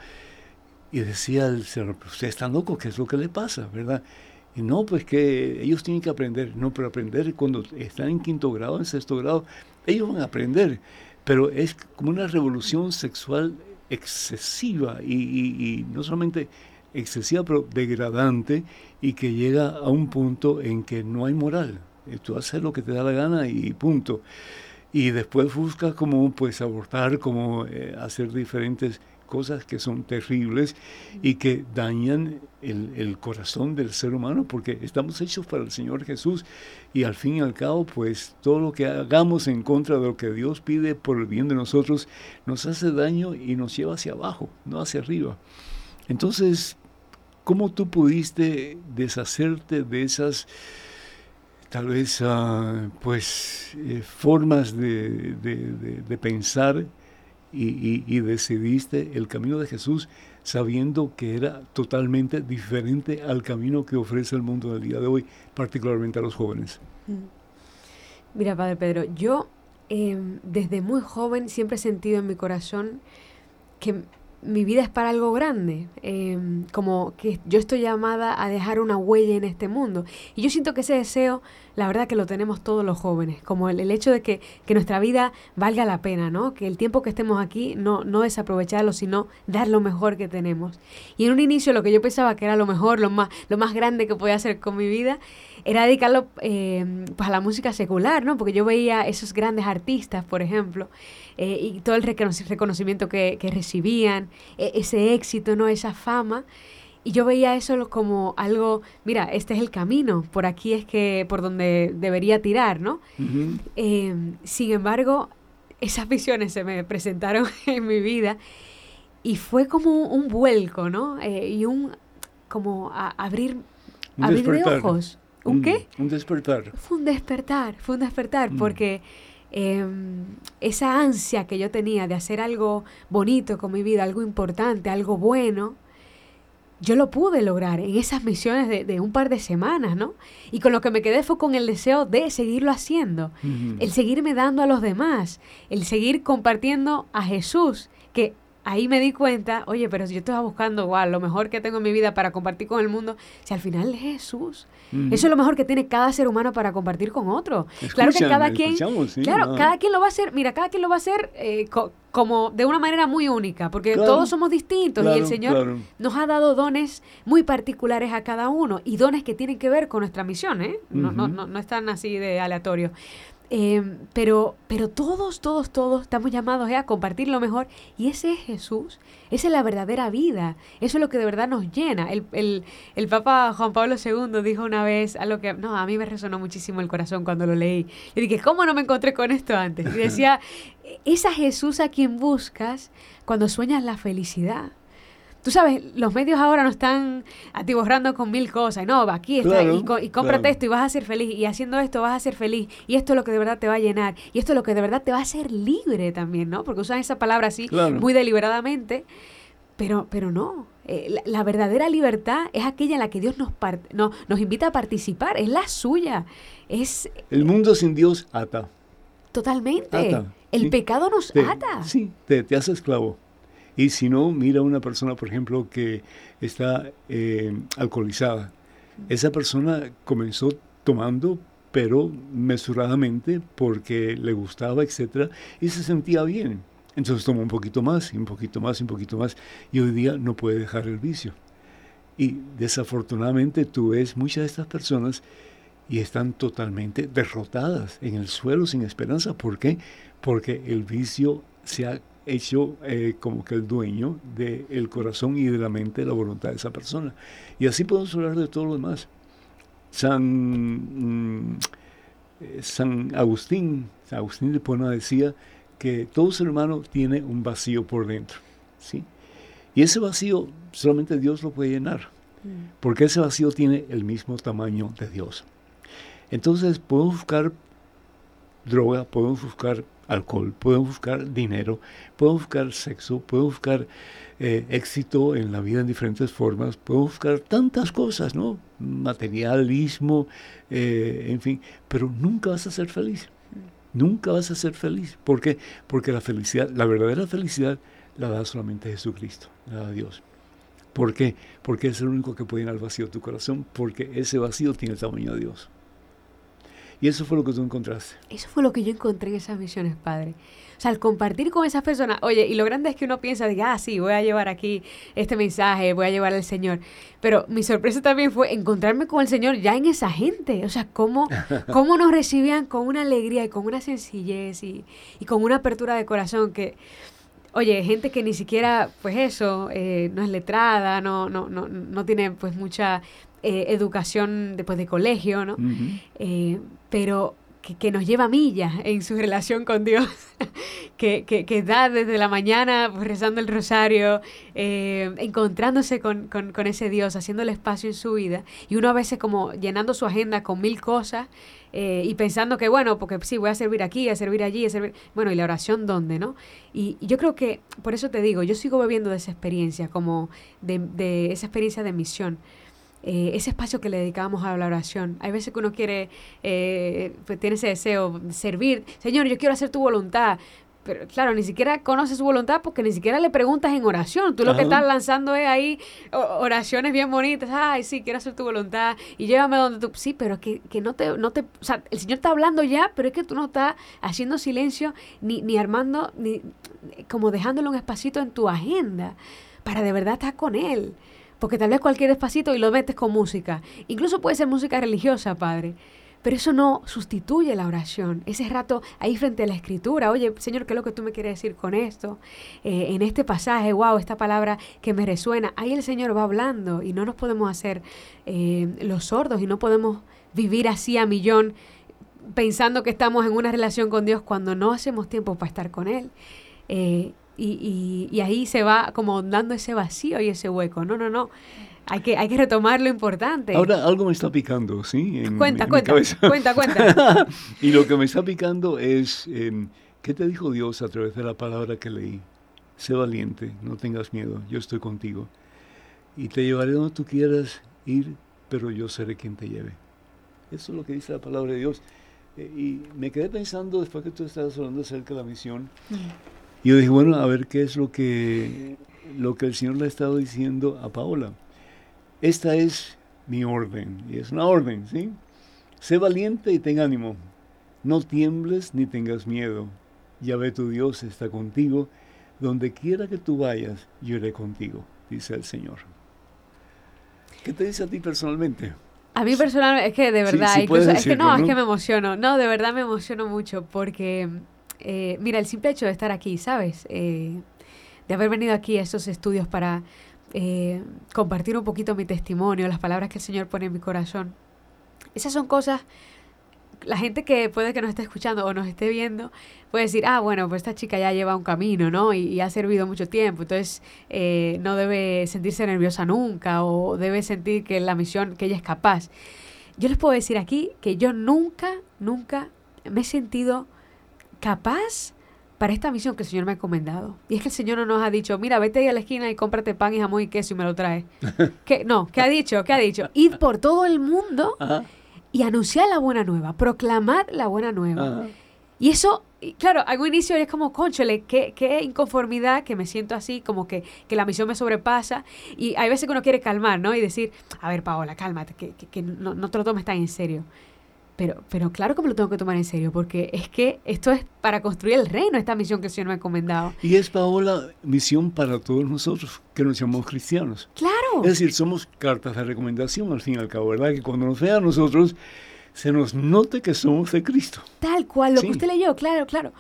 Y decía el señor, usted está loco, ¿qué es lo que le pasa, verdad? Y no, pues que ellos tienen que aprender. No, pero aprender cuando están en quinto grado, en sexto grado, ellos van a aprender. Pero es como una revolución sexual excesiva y, no solamente excesiva, pero degradante y que llega a un punto en que no hay moral. Eh, tú haces lo que te da la gana y punto. Y después buscas como pues abortar, como eh, hacer diferentes cosas que son terribles y que dañan el, corazón del ser humano, porque estamos hechos para el Señor Jesús y al fin y al cabo, pues todo lo que hagamos en contra de lo que Dios pide por el bien de nosotros nos hace daño y nos lleva hacia abajo, no hacia arriba. Entonces, ¿cómo tú pudiste deshacerte de esas tal vez ah, pues eh, formas de, de pensar y, decidiste el camino de Jesús sabiendo que era totalmente diferente al camino que ofrece el mundo del día de hoy, particularmente a los jóvenes. Mm. Mira, Padre Pedro, yo em, desde muy joven siempre he sentido en mi corazón que mi vida es para algo grande, em, como que yo estoy llamada a dejar una huella en este mundo. Y yo siento que ese deseo, la verdad que lo tenemos todos los jóvenes, como el, hecho de que, que, nuestra vida valga la pena, ¿no? Que el tiempo que estemos aquí no, no desaprovecharlo, sino dar lo mejor que tenemos. Y en un inicio lo que yo pensaba que era lo mejor, lo más, lo más grande que podía hacer con mi vida, era dedicarlo eh, pues a la música secular, ¿no? Porque yo veía esos grandes artistas, por ejemplo, eh, y todo el reconocimiento que, recibían, e, ese éxito, ¿no? Esa fama. Y yo veía eso como algo, mira, este es el camino, por aquí es que, por donde debería tirar, ¿no? Eh, sin embargo, esas visiones se me presentaron en mi vida y fue como un vuelco, ¿no? y un, como abrir, abrir de ojos. ¿Un qué? Un despertar. Fue un despertar, fue un despertar, mm. porque em, esa ansia que yo tenía de hacer algo bonito con mi vida, algo importante, algo bueno, yo lo pude lograr en esas misiones de, un par de semanas, ¿no? Y con lo que me quedé fue con el deseo de seguirlo haciendo, el seguirme dando a los demás, el seguir compartiendo a Jesús, que ahí me di cuenta, oye, pero si yo estaba buscando lo mejor que tengo en mi vida para compartir con el mundo, si al final es Jesús. Eso es lo mejor que tiene cada ser humano para compartir con otro. claro que cada quien, claro, cada quien lo va a hacer, mira, cada quien lo va a hacer eh, como de una manera muy única, porque todos somos distintos y el Señor nos ha dado dones muy particulares a cada uno y dones que tienen que ver con nuestra misión, ¿eh? No, no, no, no están así de aleatorio. Em, pero, pero todos, todos, todos estamos llamados a compartir lo mejor y ese es Jesús, esa es la verdadera vida, eso es lo que de verdad nos llena. El, el, el Papa Juan Pablo II dijo una vez algo que no, a mí me resonó muchísimo el corazón cuando lo leí. Y dije, ¿cómo no me encontré con esto antes? Y decía, es a Jesús a quien buscas cuando sueñas la felicidad tú sabes, los medios ahora nos están atiborrando con mil cosas. No, aquí está, y, y, cómprate esto y vas a ser feliz. Y haciendo esto vas a ser feliz. Y esto es lo que de verdad te va a llenar. Y esto es lo que de verdad te va a hacer libre también, ¿no? Porque usan esa palabra así muy deliberadamente. Pero, pero no. Eh, la, verdadera libertad es aquella en la que Dios nos, no, nos invita a participar. Es la suya. Es, El mundo sin Dios ata. Totalmente. El pecado nos ata. Sí, te, te hace esclavo. Y si no, mira una persona, por ejemplo, que está eh, alcoholizada Esa persona comenzó tomando, pero mesuradamente, porque le gustaba, etcétera, y se sentía bien. Entonces tomó un poquito más, y un poquito más, y un poquito más, y hoy día no puede dejar el vicio. Y desafortunadamente tú ves muchas de estas personas y están totalmente derrotadas en el suelo sin esperanza. ¿Por qué? Porque el vicio se ha hecho eh, como que el dueño del corazón y de la mente, de la voluntad de esa persona. Y así podemos hablar de todo lo demás. San, mm, eh, San Agustín, San Agustín de Pona decía que todo ser humano tiene un vacío por dentro. ¿sí? Y ese vacío solamente Dios lo puede llenar, mm. porque ese vacío tiene el mismo tamaño de Dios. Entonces podemos buscar droga, podemos buscar alcohol, podemos buscar dinero, podemos buscar sexo, podemos buscar eh, éxito en la vida en diferentes formas, podemos buscar tantas cosas, ¿no? Materialismo, eh, en fin, pero nunca vas a ser feliz. Nunca vas a ser feliz. ¿Por qué? Porque la felicidad, la verdadera felicidad, la da solamente Jesucristo, la da Dios. ¿Por qué? Porque es el único que puede llenar el vacío de tu corazón, porque ese vacío tiene el tamaño de Dios. Y eso fue lo que tú encontraste. Eso fue lo que yo encontré en esas misiones, Padre. O sea, al compartir con esas personas, oye, y lo grande es que uno piensa, diga, ah, sí, voy a llevar aquí este mensaje, voy a llevar al Señor. Pero mi sorpresa también fue encontrarme con el Señor ya en esa gente. O sea, cómo, cómo nos recibían con una alegría y con una sencillez y, y con una apertura de corazón que oye, gente que ni siquiera, pues eso, eh, no es letrada, no, no, no, no tiene pues mucha eh, educación después de colegio, ¿no? Eh, pero que, nos lleva millas en su relación con Dios, que, que, da desde la mañana pues, rezando el rosario, eh, encontrándose con, con, ese Dios, haciendo el espacio en su vida, y uno a veces como llenando su agenda con mil cosas y pensando que, bueno, porque sí, voy a servir aquí, a servir allí, a servir... Bueno, ¿y la oración dónde, no? Y, yo creo que, por eso te digo, yo sigo bebiendo de esa experiencia, como de, de esa experiencia de misión. Eh, ese espacio que le dedicamos a la oración. Hay veces que uno quiere, eh, pues tiene ese deseo de servir. Señor, yo quiero hacer tu voluntad. Pero claro, ni siquiera conoce su voluntad porque ni siquiera le preguntas en oración. Tú lo que estás lanzando es ahí oraciones bien bonitas. Ay, sí, quiero hacer tu voluntad y llévame donde tú. Sí, pero que, que no te, no te. O sea, el Señor está hablando ya, pero es que tú no estás haciendo silencio ni, ni armando, ni como dejándole un espacito en tu agenda para de verdad estar con Él. Porque tal vez cualquier espacito y lo metes con música. Incluso puede ser música religiosa, Padre. Pero eso no sustituye la oración. Ese rato ahí frente a la escritura, oye, Señor, ¿qué es lo que tú me quieres decir con esto? Eh, en este pasaje, wow, esta palabra que me resuena. Ahí el Señor va hablando y no nos podemos hacer eh, los sordos y no podemos vivir así a millón pensando que estamos en una relación con Dios cuando no hacemos tiempo para estar con Él. Eh, y, y, ahí se va como dando ese vacío y ese hueco. No, no, no. Hay que, hay que retomar lo importante. Ahora algo me está picando, ¿sí? cuenta, cuenta, cuenta, cuenta. y lo que me está picando es, em, ¿qué te dijo Dios a través de la palabra que leí? Sé valiente, no tengas miedo, yo estoy contigo. Y te llevaré donde tú quieras ir, pero yo seré quien te lleve. Eso es lo que dice la palabra de Dios. Eh, y me quedé pensando, después que tú estabas hablando acerca de la misión, y yo dije, bueno, a ver qué es lo que, lo que el Señor le ha estado diciendo a Paola. Esta es mi orden, y es una orden, ¿sí? Sé valiente y ten ánimo. No tiembles ni tengas miedo. Ya ve tu Dios está contigo. Donde quiera que tú vayas, yo iré contigo, dice el Señor. ¿Qué te dice a ti personalmente? A mí personalmente, es que de verdad, es que no, es que me emociono. No, de verdad me emociono mucho porque eh, mira, el simple hecho de estar aquí, ¿sabes? Eh, de haber venido aquí a estos estudios para eh, compartir un poquito mi testimonio, las palabras que el Señor pone en mi corazón. Esas son cosas, la gente que puede que nos esté escuchando o nos esté viendo, puede decir, ah, bueno, pues esta chica ya lleva un camino, ¿no? Y, ha servido mucho tiempo, entonces no debe sentirse nerviosa nunca o debe sentir que la misión, que ella es capaz. Yo les puedo decir aquí que yo nunca, nunca me he sentido capaz para esta misión que el Señor me ha encomendado. Y es que el Señor no nos ha dicho, mira, vete a la esquina y cómprate pan y jamón y queso y me lo traes. que No, ¿qué ha dicho? ¿Qué ha dicho? Id por todo el mundo y anunciar la buena nueva, proclamar la buena nueva. Y eso, claro, algún inicio es como, conchole, qué, qué inconformidad que me siento así, como que, que, la misión me sobrepasa. Y hay veces que uno quiere calmar, ¿no? Y decir, a ver, Paola, cálmate, que, que, no, no, te lo tomes tan en serio. Pero, pero claro que me lo tengo que tomar en serio, porque es que esto es para construir el reino, esta misión que el Señor me ha encomendado. Y es, Paola, misión para todos nosotros, que nos llamamos cristianos. Claro. Es decir, somos cartas de recomendación, al fin y al cabo, ¿verdad? Que cuando nos vean nosotros, se nos note que somos de Cristo. Tal cual, lo que usted leyó, claro, claro.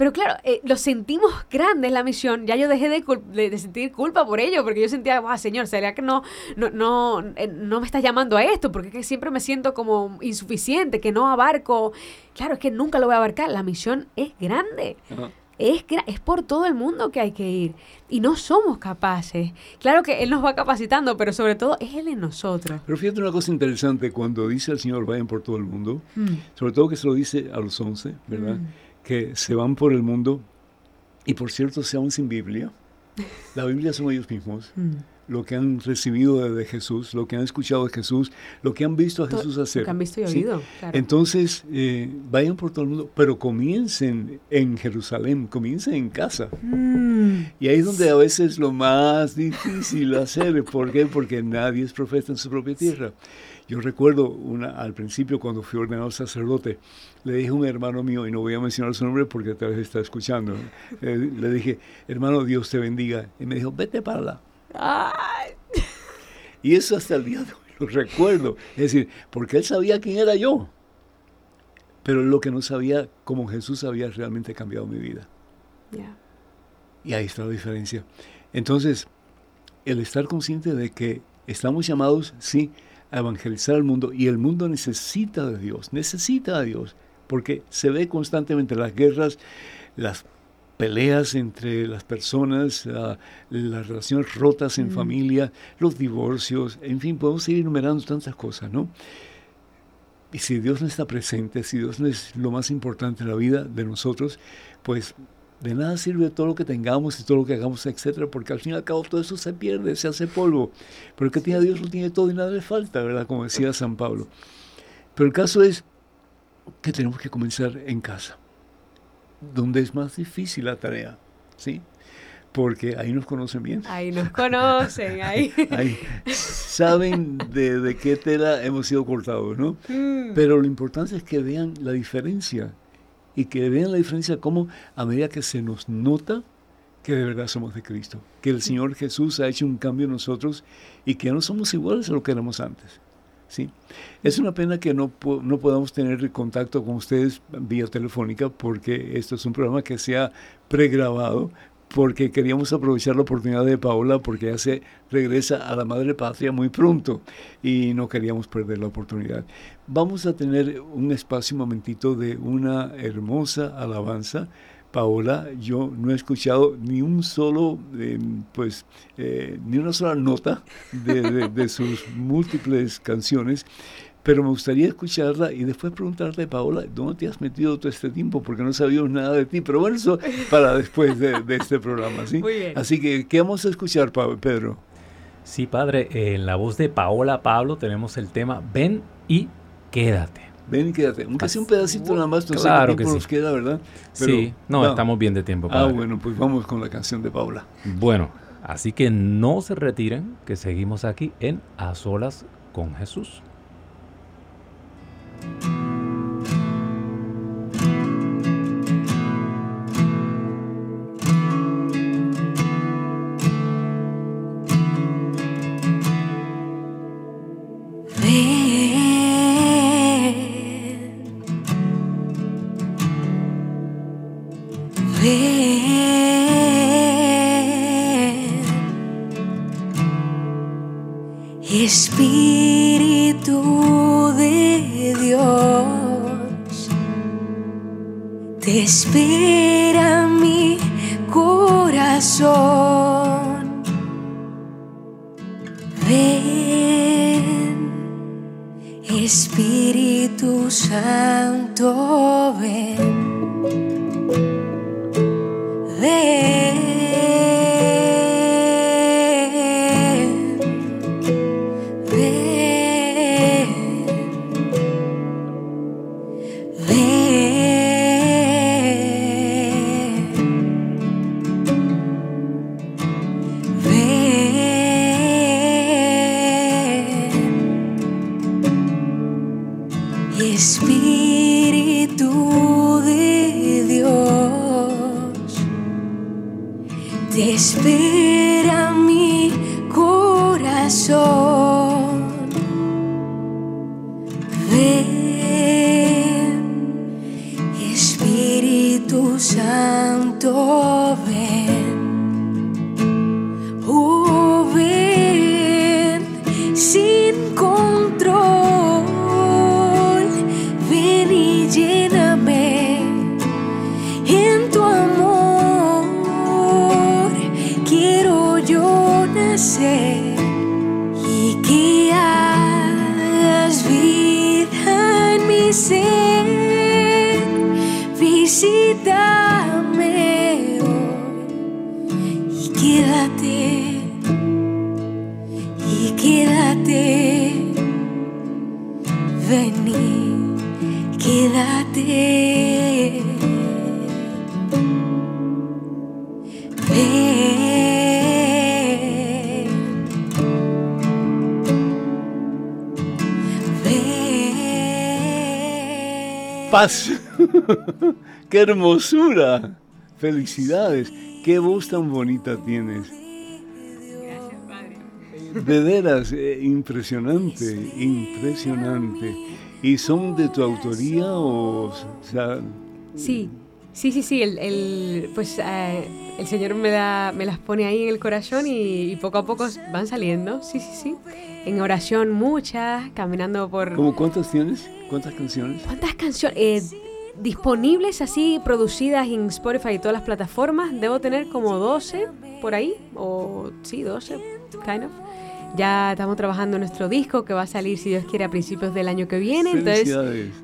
Pero claro, eh, lo sentimos grande la misión. Ya yo dejé de, sentir culpa por ello, porque yo sentía, ah, Señor, ¿sería que no, no, no, eh, no me estás llamando a esto? Porque que siempre me siento como insuficiente, que no abarco. Claro, es que nunca lo voy a abarcar. La misión es grande. Es, es por todo el mundo que hay que ir. Y no somos capaces. Claro que Él nos va capacitando, pero sobre todo es Él en nosotros. Pero fíjate una cosa interesante, cuando dice el Señor, vayan por todo el mundo, mm. sobre todo que se lo dice a los once, ¿verdad? Mm que se van por el mundo y por cierto se van sin Biblia. La Biblia son ellos mismos. Mm. Lo que han recibido de Jesús, lo que han escuchado de Jesús, lo que han visto a Jesús hacer. Lo que han visto y oído. Entonces, eh, vayan por todo el mundo, pero comiencen en Jerusalén, comiencen en casa. Mm. Y ahí es donde a veces lo más difícil hacer. ¿Por qué? Porque nadie es profeta en su propia tierra. Yo recuerdo una, al principio cuando fui ordenado sacerdote, le dije a un hermano mío, y no voy a mencionar su nombre porque tal vez está escuchando, eh, le dije, hermano, Dios te bendiga. Y me dijo, vete para la. Y eso hasta el día de hoy lo recuerdo. Es decir, porque él sabía quién era yo, pero lo que no sabía, cómo Jesús había realmente cambiado mi vida. Y ahí está la diferencia. Entonces, el estar consciente de que estamos llamados, sí, a evangelizar al mundo y el mundo necesita de Dios, necesita a Dios, porque se ve constantemente las guerras, las peleas entre las personas, las relaciones rotas en mm. familia, los divorcios, en fin, podemos seguir enumerando tantas cosas, ¿no? Y si Dios no está presente, si Dios no es lo más importante en la vida de nosotros, pues de nada sirve todo lo que tengamos y todo lo que hagamos, etcétera, porque al fin y al cabo todo eso se pierde, se hace polvo. Pero el que tiene a Dios lo tiene todo y nada le falta, ¿verdad? Como decía San Pablo. Pero el caso es que tenemos que comenzar en casa, donde es más difícil la tarea, ¿sí? Porque ahí nos conocen bien. Ahí nos conocen, ahí. ahí saben de, de, qué tela hemos sido cortados, ¿no? Mm. Pero lo importante es que vean la diferencia y que vean la diferencia como a medida que se nos nota que de verdad somos de Cristo, que el Señor Jesús ha hecho un cambio en nosotros y que no somos iguales a lo que éramos antes. ¿sí? Es una pena que no, no podamos tener contacto con ustedes vía telefónica porque esto es un programa que se ha pregrabado, porque queríamos aprovechar la oportunidad de Paola porque ella se regresa a la madre patria muy pronto y no queríamos perder la oportunidad. Vamos a tener un espacio, un momentito de una hermosa alabanza. Paola, yo no he escuchado ni un solo, em, pues, eh, ni una sola nota de sus múltiples canciones pero me gustaría escucharla y después preguntarle, Paola, ¿dónde te has metido todo este tiempo? Porque no sabíamos nada de ti. Pero bueno, eso para después de, este programa, ¿sí? Muy bien. Así que, ¿qué vamos a escuchar, Pedro? Sí, padre, en la voz de Paola Pablo tenemos el tema Ven y quédate. Ven y quédate. Aunque sea un pedacito nada más, no claro sé qué tiempo nos queda, ¿verdad? sí, no, estamos bien de tiempo. Ah, bueno, pues vamos con la canción de Paola. Bueno, así que no se retiren, que seguimos aquí en A Solas con Jesús. Espíritu yo Paz. ¡Qué hermosura! Felicidades. ¡Qué voz tan bonita tienes! Gracias, Padre. De veras, eh, impresionante, impresionante. ¿Y son de tu autoría o, o sea, Sí, sí, sí, sí. El, el- pues eh, el Señor me, da, me las pone ahí en el corazón y, y poco a poco van saliendo. Sí, sí, sí. En oración muchas, caminando por... ¿cómo cuántas tienes? ¿Cuántas canciones? ¿Cuántas canciones? Eh, disponibles así, producidas en Spotify y todas las plataformas, debo tener como 12 por ahí, o sí, 12, kind of. Ya estamos trabajando nuestro disco que va a salir, si Dios quiere, a principios del año que viene. Entonces,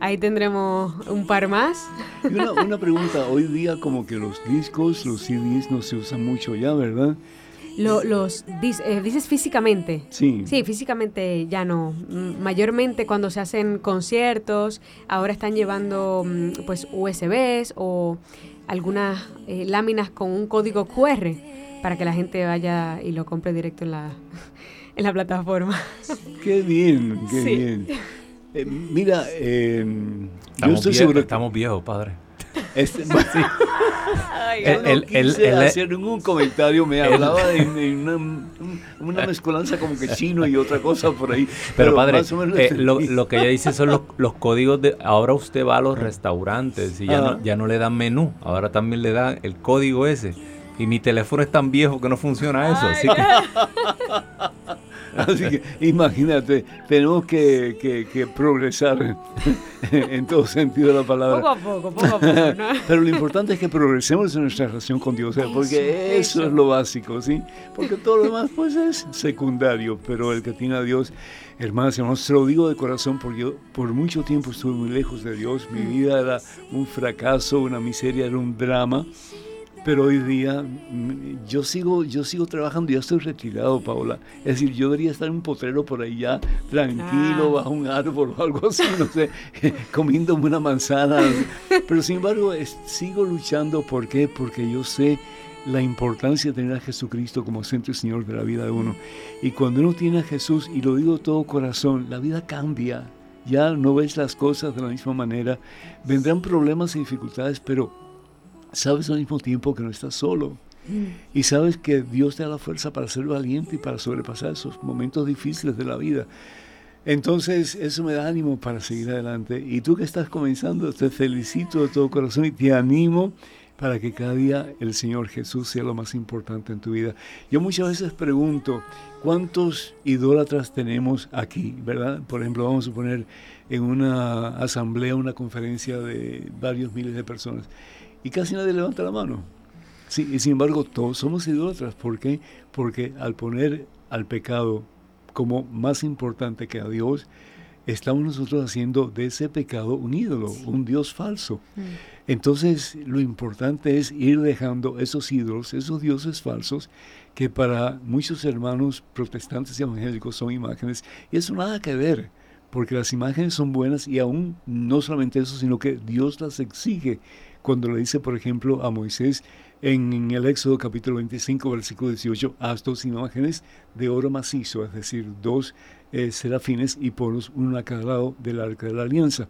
ahí tendremos un par más. Y una, una pregunta, hoy día como que los discos, los CDs no se usan mucho ya, ¿verdad? Lo- los eh, dices físicamente. Sí. Sí, físicamente ya no. Mm, Mayormente cuando se hacen conciertos, ahora están llevando mm, pues USBs o algunas eh, láminas con un código QR para que la gente vaya y lo compre directo en la, en la plataforma. Qué bien, qué Sí. bien. Eh, mira, eh, yo Estamos, estoy vie- seguro que estamos viejos, padre. este, El- no el- el- quise el- hacer ningún comentario, me hablaba de, de una, un- una mezcolanza como que chino y otra cosa por ahí. Pero, padre, más o menos eh, lo, lo que ella dice son los, los códigos de... Ahora usted va a los restaurantes y ya, Ajá. no, ya no le dan menú, ahora también le dan el código ese. Y mi teléfono es tan viejo que no funciona eso. Así que Así que imagínate, tenemos que, que- que progresar en todo sentido de la palabra. Poco a poco, poco a poco, ¿no? Pero lo importante es que progresemos en nuestra relación con Dios, ¿eh? porque eso, eso. es lo básico, ¿sí? Porque todo lo demás pues es secundario, pero el que tiene a Dios, hermanos y hermanos, se lo digo de corazón porque yo por mucho tiempo estuve muy lejos de Dios, mi vida era un fracaso, una miseria, era un drama. Pero hoy día mm, yo sigo, yo sigo trabajando, ya estoy retirado, Paola. Es decir, yo debería estar en un potrero por ahí ya, tranquilo, Ah. bajo un árbol o algo así, no sé, comiéndome una manzana. Pero sin embargo, es- sigo luchando. ¿Por qué? Porque yo sé la importancia de tener a Jesucristo como centro y Señor de la vida de uno. Y cuando uno tiene a Jesús, y lo digo todo corazón, la vida cambia. Ya no ves las cosas de la misma manera. Vendrán problemas y dificultades, pero sabes al mismo tiempo que no estás solo. Y sabes que Dios te da la fuerza para ser valiente y para sobrepasar esos momentos difíciles de la vida. Entonces, eso me da ánimo para seguir adelante. Y tú que estás comenzando, te felicito de todo corazón y te animo para que cada día el Señor Jesús sea lo más importante en tu vida. Yo muchas veces pregunto, ¿cuántos idólatras tenemos aquí? ¿Verdad? Por ejemplo, vamos a poner en una asamblea, una conferencia de varios miles de personas y casi nadie levanta la mano. Sí, y sin embargo, todos somos idólatras. ¿Por qué? Porque al poner al pecado como más importante que a Dios, estamos nosotros haciendo de ese pecado un ídolo, un Dios falso. Entonces, lo importante es ir dejando esos ídolos, esos dioses falsos, que para muchos hermanos protestantes y evangélicos son imágenes, y eso nada que ver, porque las imágenes son buenas y aún no solamente eso, sino que Dios las exige cuando le dice, por ejemplo, a Moisés en, el Éxodo capítulo 25, versículo 18, haz dos imágenes de oro macizo, es decir, dos eh, serafines y polos, uno a cada lado del arca de la alianza.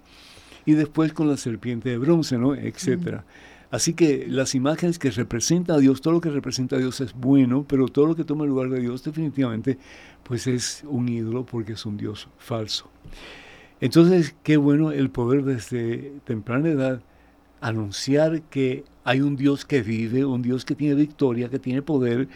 Y después con la serpiente de bronce, ¿no? Etcétera. Así que las imágenes que representan a Dios, todo lo que representa a Dios es bueno, pero todo lo que toma el lugar de Dios definitivamente, pues es un ídolo porque es un Dios falso. Entonces, qué bueno el poder desde temprana edad anunciar que hay un Dios que vive, un Dios que tiene victoria, que tiene poder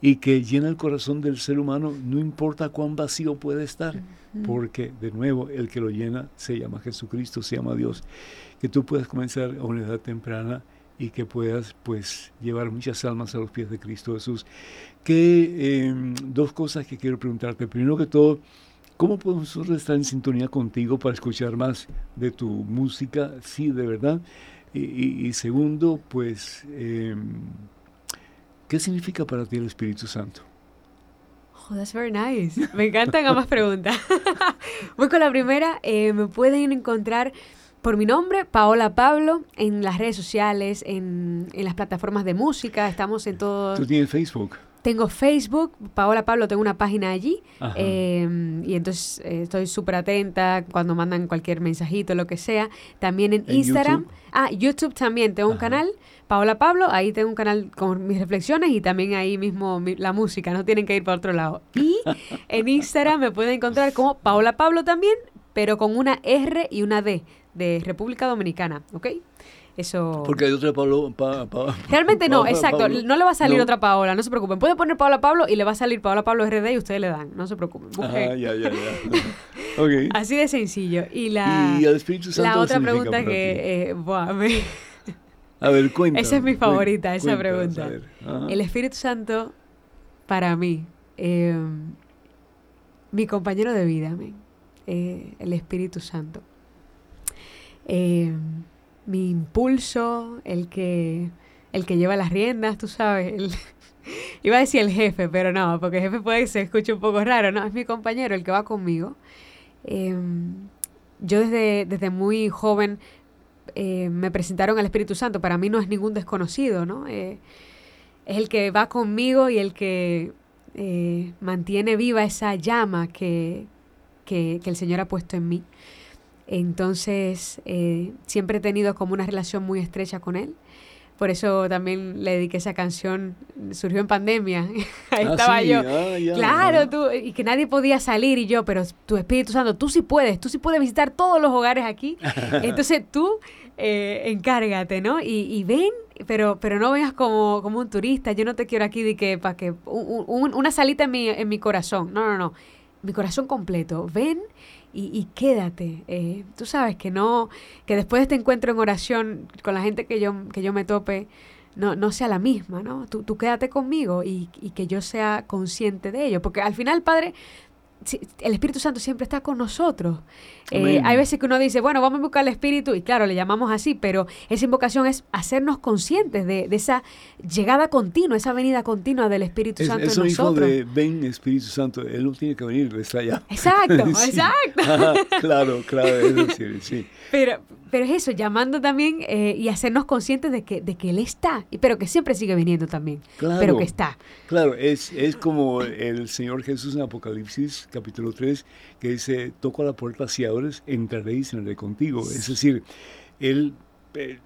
y que llena el corazón del ser humano, no importa cuán vacío puede estar, porque de nuevo el que lo llena se llama Jesucristo, se llama Dios. Que tú puedas comenzar a una edad temprana y que puedas pues llevar muchas almas a los pies de Cristo Jesús. Que em, dos cosas que quiero preguntarte. Primero que todo, ¿cómo podemos nosotros estar en sintonía contigo para escuchar más de tu música? Sí, de verdad. Y, segundo, pues, em, ¿qué significa para ti el Espíritu Santo? Oh, that's very nice. Me encantan ambas preguntas. Voy con la primera. Eh, me pueden encontrar por mi nombre, Paola Pablo, en las redes sociales, en, en las plataformas de música. Estamos en todo. ¿Tú tienes Facebook? Tengo Facebook, Paola Pablo, tengo una página allí em, y entonces eh, estoy súper atenta cuando mandan cualquier mensajito, lo que sea. También en, Instagram. Ah, YouTube también, tengo un canal, Paola Pablo, ahí tengo un canal con mis reflexiones y también ahí mismo la música, no tienen que ir para otro lado. Y en Instagram me pueden encontrar como Paola Pablo también, pero con una R y una D de República Dominicana, ¿ok? Eso... Porque hay otra Paola. Realmente no, exacto. No le va a salir otra Paola, no se preocupen. Pueden poner Paola Pablo y le va a salir Paola Pablo RD y ustedes le dan, no se preocupen. Ya, ya, ya. Así de sencillo. Y la, ¿Y el Espíritu Santo la otra pregunta que... Eh, a ver, cuéntame. Esa es mi favorita, esa pregunta. El Espíritu Santo, para mí, eh, mi compañero de vida, eh, el Espíritu Santo. Eh, mi impulso, el que, el que lleva las riendas, tú sabes. iba a decir el jefe, pero no, porque el jefe puede que se escuche un poco raro, no, es mi compañero, el que va conmigo. Em, yo desde, desde muy joven eh, me presentaron al Espíritu Santo, para mí no es ningún desconocido, ¿no? Eh, es el que va conmigo y el que eh, mantiene viva esa llama que, que, que el Señor ha puesto en mí. Entonces, eh, siempre he tenido como una relación muy estrecha con él. Por eso también le dediqué esa canción, surgió en pandemia. Ahí ah, estaba yo. Ah, claro, tú, y que nadie podía salir y yo, pero tu Espíritu Santo, tú sí puedes, tú sí puedes visitar todos los hogares aquí. Entonces tú eh, encárgate, ¿no? Y, ven, pero, pero no vengas como, como un turista. Yo no te quiero aquí de que, para que, una salita en mi, en mi corazón. No, no, no. Mi corazón completo. Ven y, quédate. Eh, tú sabes que no, que después de este encuentro en oración con la gente que yo, que yo me tope, no, no sea la misma, ¿no? Tú, tú quédate conmigo y, y, que yo sea consciente de ello. Porque al final, Padre, el Espíritu Santo siempre está con nosotros. Eh, hay veces que uno dice, bueno, vamos a buscar el Espíritu, y claro, le llamamos así, pero esa invocación es hacernos conscientes de, esa llegada continua, esa venida continua del Espíritu Santo en nosotros. de ven Espíritu Santo, Él no tiene que venir, está allá. Exacto, exacto. claro, claro, es sí. Pero, pero es eso, llamando también eh, y hacernos conscientes de que, de que Él está, pero que siempre sigue viniendo también, claro, pero que está. Claro, es, es como el Señor Jesús en Apocalipsis capítulo 3, que dice, toco la puerta si abres, entraré y cenaré contigo. Es decir, Él... Eh,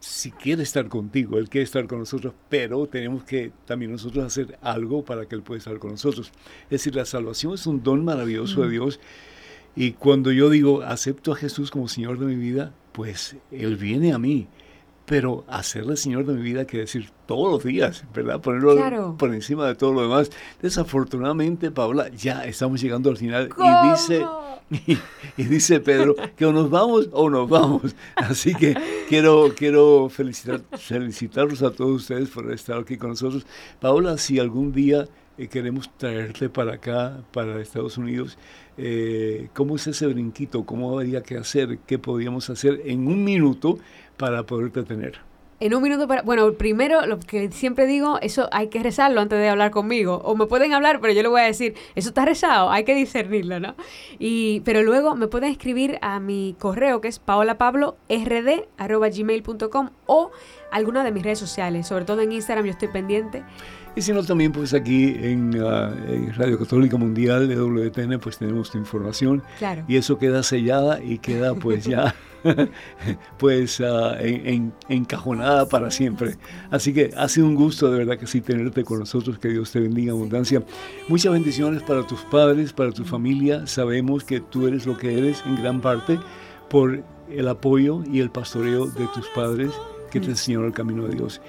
si quiere estar contigo, Él quiere estar con nosotros, pero tenemos que también nosotros hacer algo para que Él pueda estar con nosotros. Es decir, la salvación es un don maravilloso de mm. Dios y cuando yo digo, acepto a Jesús como Señor de mi vida, pues Él viene a mí. Pero hacerle Señor de mi vida quiere decir todos los días, ¿verdad? Ponerlo por encima de todo lo demás. Desafortunadamente, Paula, ya estamos llegando al final y dice, y, dice Pedro que o nos vamos o nos vamos. Así que quiero, quiero felicitar, felicitarlos a todos ustedes por estar aquí con nosotros. Paula, si algún día eh, queremos traerte para acá, para Estados Unidos, eh, ¿cómo es ese brinquito? ¿Cómo habría que hacer? ¿Qué podríamos hacer en un minuto para poderte tener? En un minuto para... Bueno, primero, lo que siempre digo, eso hay que rezarlo antes de hablar conmigo. O me pueden hablar, pero yo le voy a decir, eso está rezado, hay que discernirlo, ¿no? Y, pero luego me pueden escribir a mi correo, que es paolapablord.gmail.com o alguna de mis redes sociales. Sobre todo en Instagram, yo estoy pendiente. Y si no, también pues aquí en, ah, Radio Católica Mundial de WTN pues tenemos tu información. Claro. Y eso queda sellada y queda pues ya pues uh, en, encajonada para siempre. Así que ha sido un gusto de verdad que sí tenerte con nosotros, que Dios te bendiga abundancia. Muchas bendiciones para tus padres, para tu familia. Sabemos que tú eres lo que eres en gran parte por el apoyo y el pastoreo de tus padres que te enseñaron el camino de Dios.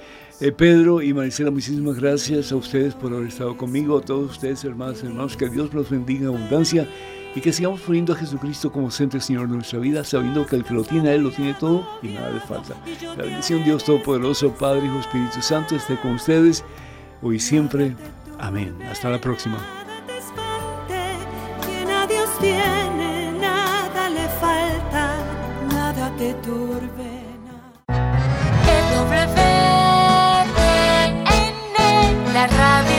Eh, Pedro y Marisela, muchísimas gracias a ustedes por haber estado conmigo, a todos ustedes, hermanos y hermanos, que Dios los bendiga en abundancia y que sigamos poniendo a Jesucristo como centro Señor de nuestra vida, sabiendo que el que lo tiene a Él lo tiene todo y nada le falta. La bendición Dios Todopoderoso, Padre, Hijo, Espíritu Santo, esté con ustedes hoy y siempre. Amén. Hasta la próxima. la rabia.